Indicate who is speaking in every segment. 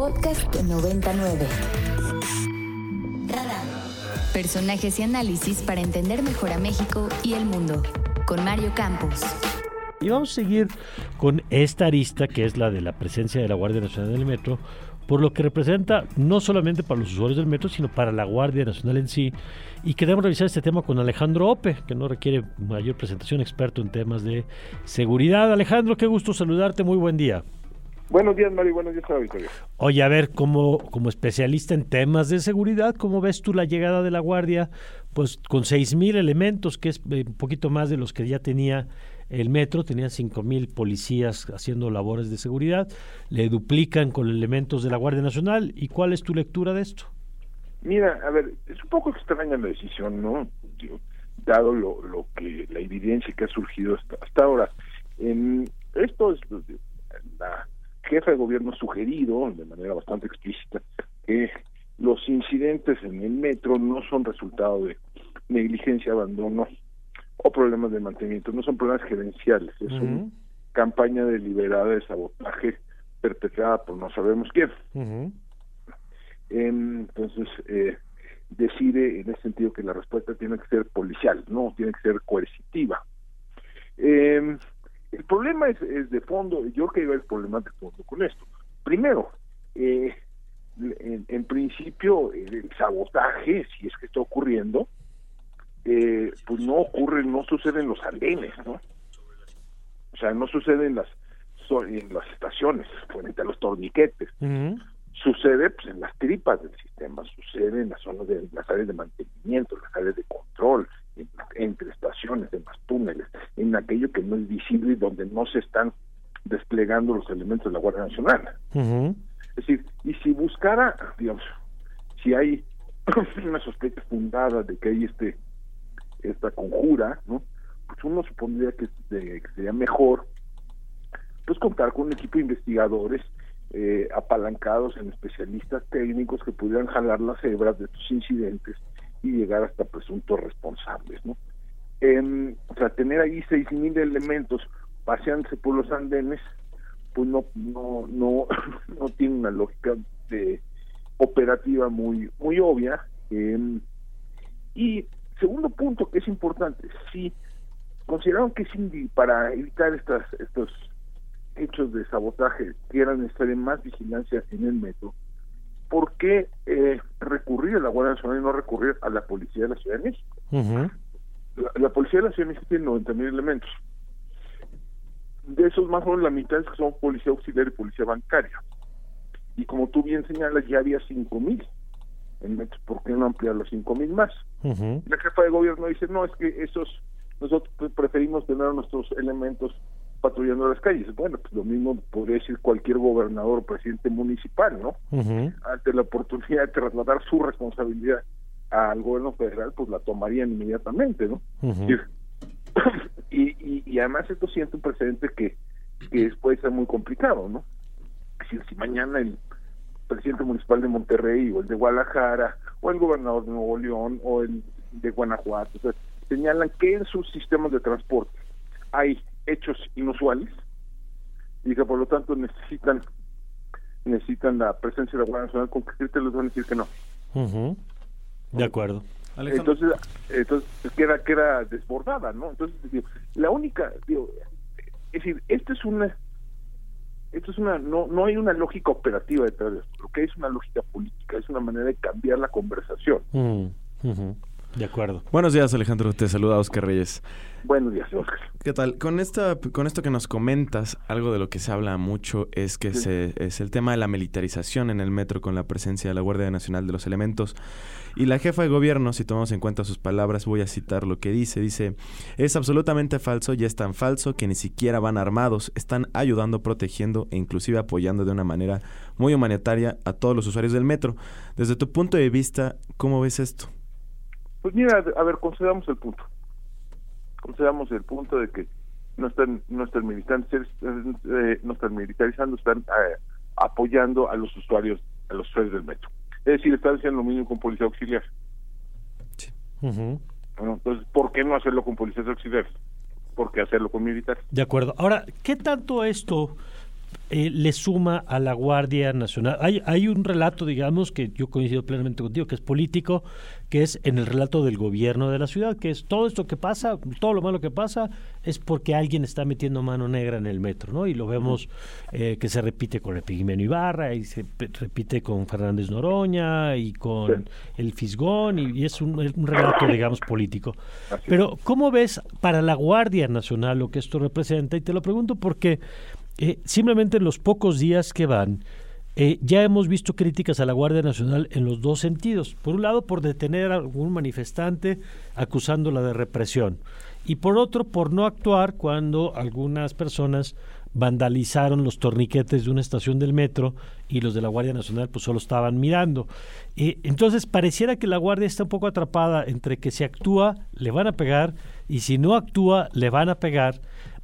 Speaker 1: Podcast 99. Personajes y análisis para entender mejor a México y el mundo. Con Mario Campos.
Speaker 2: Y vamos a seguir con esta arista que es la de la presencia de la Guardia Nacional en el metro, por lo que representa no solamente para los usuarios del metro, sino para la Guardia Nacional en sí. Y queremos revisar este tema con Alejandro Ope, que no requiere mayor presentación, experto en temas de seguridad. Alejandro, qué gusto saludarte, muy buen día.
Speaker 3: Buenos días, Mario. Buenos días, Victoria.
Speaker 2: Oye, a ver, como, como especialista en temas de seguridad, ¿cómo ves tú la llegada de la Guardia? Pues con seis mil elementos, que es eh, un poquito más de los que ya tenía el metro, tenía cinco mil policías haciendo labores de seguridad, le duplican con elementos de la Guardia Nacional. ¿Y cuál es tu lectura de esto?
Speaker 3: Mira, a ver, es un poco extraña la decisión, ¿no? Dado lo, lo que la evidencia que ha surgido hasta, hasta ahora. En, esto es la jefe de gobierno sugerido de manera bastante explícita que los incidentes en el metro no son resultado de negligencia, abandono o problemas de mantenimiento, no son problemas gerenciales, es una campaña deliberada de sabotaje perpetrada por no sabemos quién. Entonces, eh, decide en ese sentido que la respuesta tiene que ser policial, no tiene que ser coercitiva. Eh, el problema es, de fondo, yo creo que el problema de fondo con esto. Primero, eh, en, principio, el sabotaje, si es que está ocurriendo, eh, pues no ocurre, no sucede en los andenes, ¿no? O sea, no sucede en las en las estaciones, frente a los torniquetes. Sucede pues, en las tripas del sistema, sucede en las zonas de las áreas de mantenimiento, las áreas de control, en túneles, en aquello que no es visible y donde no se están desplegando los elementos de la Guardia Nacional. Es decir, y si buscara, digamos, si hay una sospecha fundada de que hay este esta conjura, ¿no? Pues uno supondría que, sería mejor pues contar con un equipo de investigadores eh, apalancados en especialistas técnicos que pudieran jalar las hebras de estos incidentes y llegar hasta presuntos responsables, ¿no? O sea, tener ahí seis mil elementos paseándose por los andenes, pues no, no, no, no tiene una lógica de operativa muy, muy obvia. y segundo punto que es importante, si consideraron que para evitar estas, estos hechos de sabotaje que eran necesaria más vigilancia en el metro, ¿por qué eh, recurrir a la Guardia Nacional y no recurrir a la Policía de la Ciudad de México? La, Policía de la Ciudad de México tiene 90 mil elementos. De esos más o menos la mitad son Policía Auxiliar y Policía Bancaria. Y como tú bien señalas, ya había 5 mil elementos. ¿Por qué no ampliar los 5 mil más? La jefa de gobierno dice, no, es que esos, nosotros preferimos tener nuestros elementos patrullando las calles. Bueno, pues lo mismo podría decir cualquier gobernador o presidente municipal, ¿no? Ante la oportunidad de trasladar su responsabilidad al gobierno federal, pues la tomarían inmediatamente, ¿no? y, y, además esto siente un precedente que, que puede ser muy complicado, ¿no? Si, si mañana el presidente municipal de Monterrey o el de Guadalajara o el gobernador de Nuevo León o el de Guanajuato señalan que en sus sistemas de transporte hay hechos inusuales y que por lo tanto necesitan necesitan la presencia de la Guardia Nacional, ¿con criterio les van a decir que no?
Speaker 2: De acuerdo.
Speaker 3: Entonces, entonces queda, queda desbordada, ¿no? Entonces, la única, digo, es decir, esto es una, esto es una, no, no hay una lógica operativa detrás de esto, lo que es una lógica política, es una manera de cambiar la conversación.
Speaker 2: Mm, de acuerdo.
Speaker 4: Buenos días, Alejandro. Te saluda Oscar Reyes.
Speaker 3: Buenos días, Oscar.
Speaker 4: ¿Qué tal? Con esta, con esto que nos comentas, algo de lo que se habla mucho es que se, es el tema de la militarización en el metro con la presencia de la Guardia Nacional de los Elementos. Y la jefa de gobierno, si tomamos en cuenta sus palabras, voy a citar lo que dice. Dice, es absolutamente falso y es tan falso que ni siquiera van armados, están ayudando, protegiendo e inclusive apoyando de una manera muy humanitaria a todos los usuarios del metro. Desde tu punto de vista, ¿cómo ves esto?
Speaker 3: Pues mira, a ver, concedamos el punto. Concedamos el punto de que no están no están militando, eh, no están militarizando, están eh, apoyando a los usuarios a los usuarios del metro. Es decir, están haciendo lo mismo con policía auxiliar. Sí. bueno, entonces, ¿por qué no hacerlo con policías auxiliares? ¿Por qué hacerlo con militares?
Speaker 2: De acuerdo. Ahora, ¿qué tanto esto eh, le suma a la Guardia Nacional. Hay, hay un relato, digamos, que yo coincido plenamente contigo, que es político, que es en el relato del gobierno de la ciudad, que es todo esto que pasa, todo lo malo que pasa, es porque alguien está metiendo mano negra en el metro, ¿no? Y lo vemos eh, que se repite con el Pigmenio Ibarra, y se repite con Fernández Noroña, y con el Fisgón, y, es, un, un, relato, digamos, político. Pero, ¿cómo ves para la Guardia Nacional lo que esto representa? Y te lo pregunto porque eh, simplemente en los pocos días que van, eh, ya hemos visto críticas a la Guardia Nacional en los dos sentidos. Por un lado, por detener a algún manifestante acusándola de represión. Y por otro, por no actuar cuando algunas personas vandalizaron los torniquetes de una estación del metro y los de la Guardia Nacional pues solo estaban mirando. Eh, entonces pareciera que la Guardia está un poco atrapada entre que si actúa le van a pegar y si no actúa le van a pegar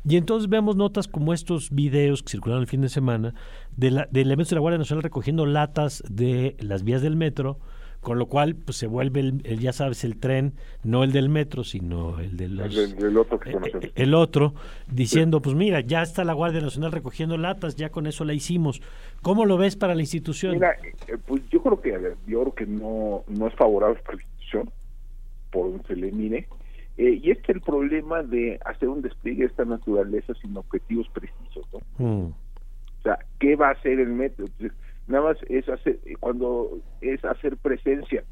Speaker 2: y entonces vemos notas como estos videos que circularon el fin de semana de, la, de elementos de la Guardia Nacional recogiendo latas de las vías del metro, con lo cual pues se vuelve, el, ya sabes, el tren, no el del metro, sino el de los,
Speaker 3: el, otro, que
Speaker 2: eh, el otro, diciendo, pues mira, ya está la Guardia Nacional recogiendo latas, ya con eso la hicimos. ¿Cómo lo ves para la institución?
Speaker 3: Mira, eh, pues yo creo que, yo creo que no, no es favorable para la institución, por donde se le mire eh, y este es el problema de hacer un despliegue de esta naturaleza sin objetivos precisos. ¿no? Mm. O sea, ¿qué va a hacer el metro? nada más es hacer, eh, cuando es hacer presencia.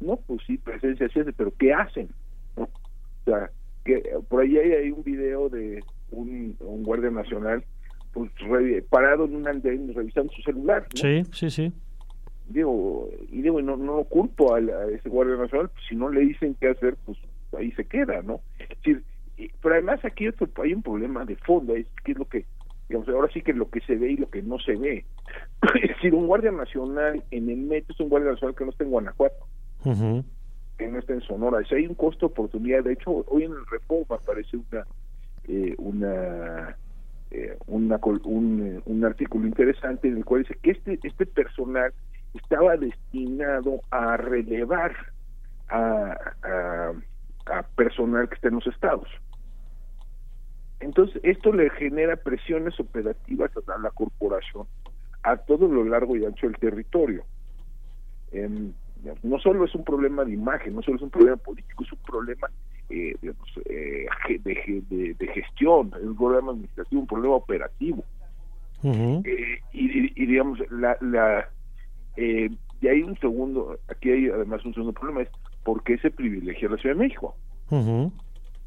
Speaker 3: No, pues sí, presencia sí, pero ¿qué hacen? ¿no? O sea, que por ahí hay, un video de un, guardia nacional pues parado en un andén revisando su celular.
Speaker 2: Sí, sí, sí.
Speaker 3: Digo, y digo, no, no culpo a, a ese guardia nacional, pues, si no le dicen qué hacer, pues ahí se queda, ¿no? Es pero además aquí hay un problema de fondo, es que es lo que, digamos, ahora sí que lo que se ve y lo que no se ve. es decir, un guardia nacional en el metro es un guardia nacional que no está en Guanajuato, que no está en Sonora. Si hay un costo oportunidad, de hecho, hoy en el Reforma aparece una, eh, una eh, una, un, un, artículo interesante en el cual dice que este, este personal estaba destinado a relevar a, a, personal que está en los estados. Entonces, esto le genera presiones operativas a la corporación a todo lo largo y ancho del territorio. Em, no solo es un problema de imagen, no solo es un problema político, es un problema eh, eh, de, de, gestión, es un problema administrativo, un problema operativo. Eh, y, y, digamos, la, la y hay un segundo, aquí hay además un segundo problema, es ¿por qué se privilegia a la Ciudad de México?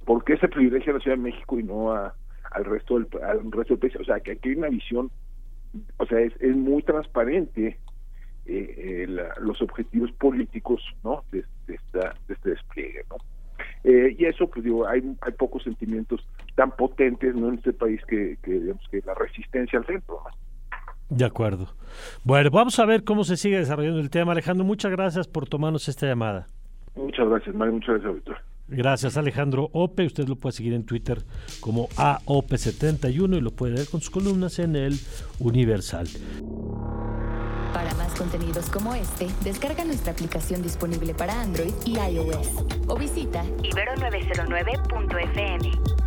Speaker 3: ¿Por qué se privilegia a la Ciudad de México y no a, al resto del al resto del país? O sea, que aquí hay una visión, o sea, es, es muy transparente eh, eh los objetivos políticos, ¿no? De, esta, de este despliegue, ¿no? Eh, y eso, pues digo, hay, hay pocos sentimientos tan potentes, ¿no? En este país que, que digamos que la resistencia al centro,
Speaker 2: De acuerdo. Bueno, vamos a ver cómo se sigue desarrollando el tema. Alejandro, muchas gracias por tomarnos esta llamada.
Speaker 3: Muchas gracias, Mario. Muchas gracias, Víctor.
Speaker 2: Gracias, Alejandro Ope. Usted lo puede seguir en Twitter como AOP71 y lo puede ver con sus columnas en el Universal.
Speaker 1: Para más contenidos como este, descarga nuestra aplicación disponible para Android y iOS o visita ibero909.fm.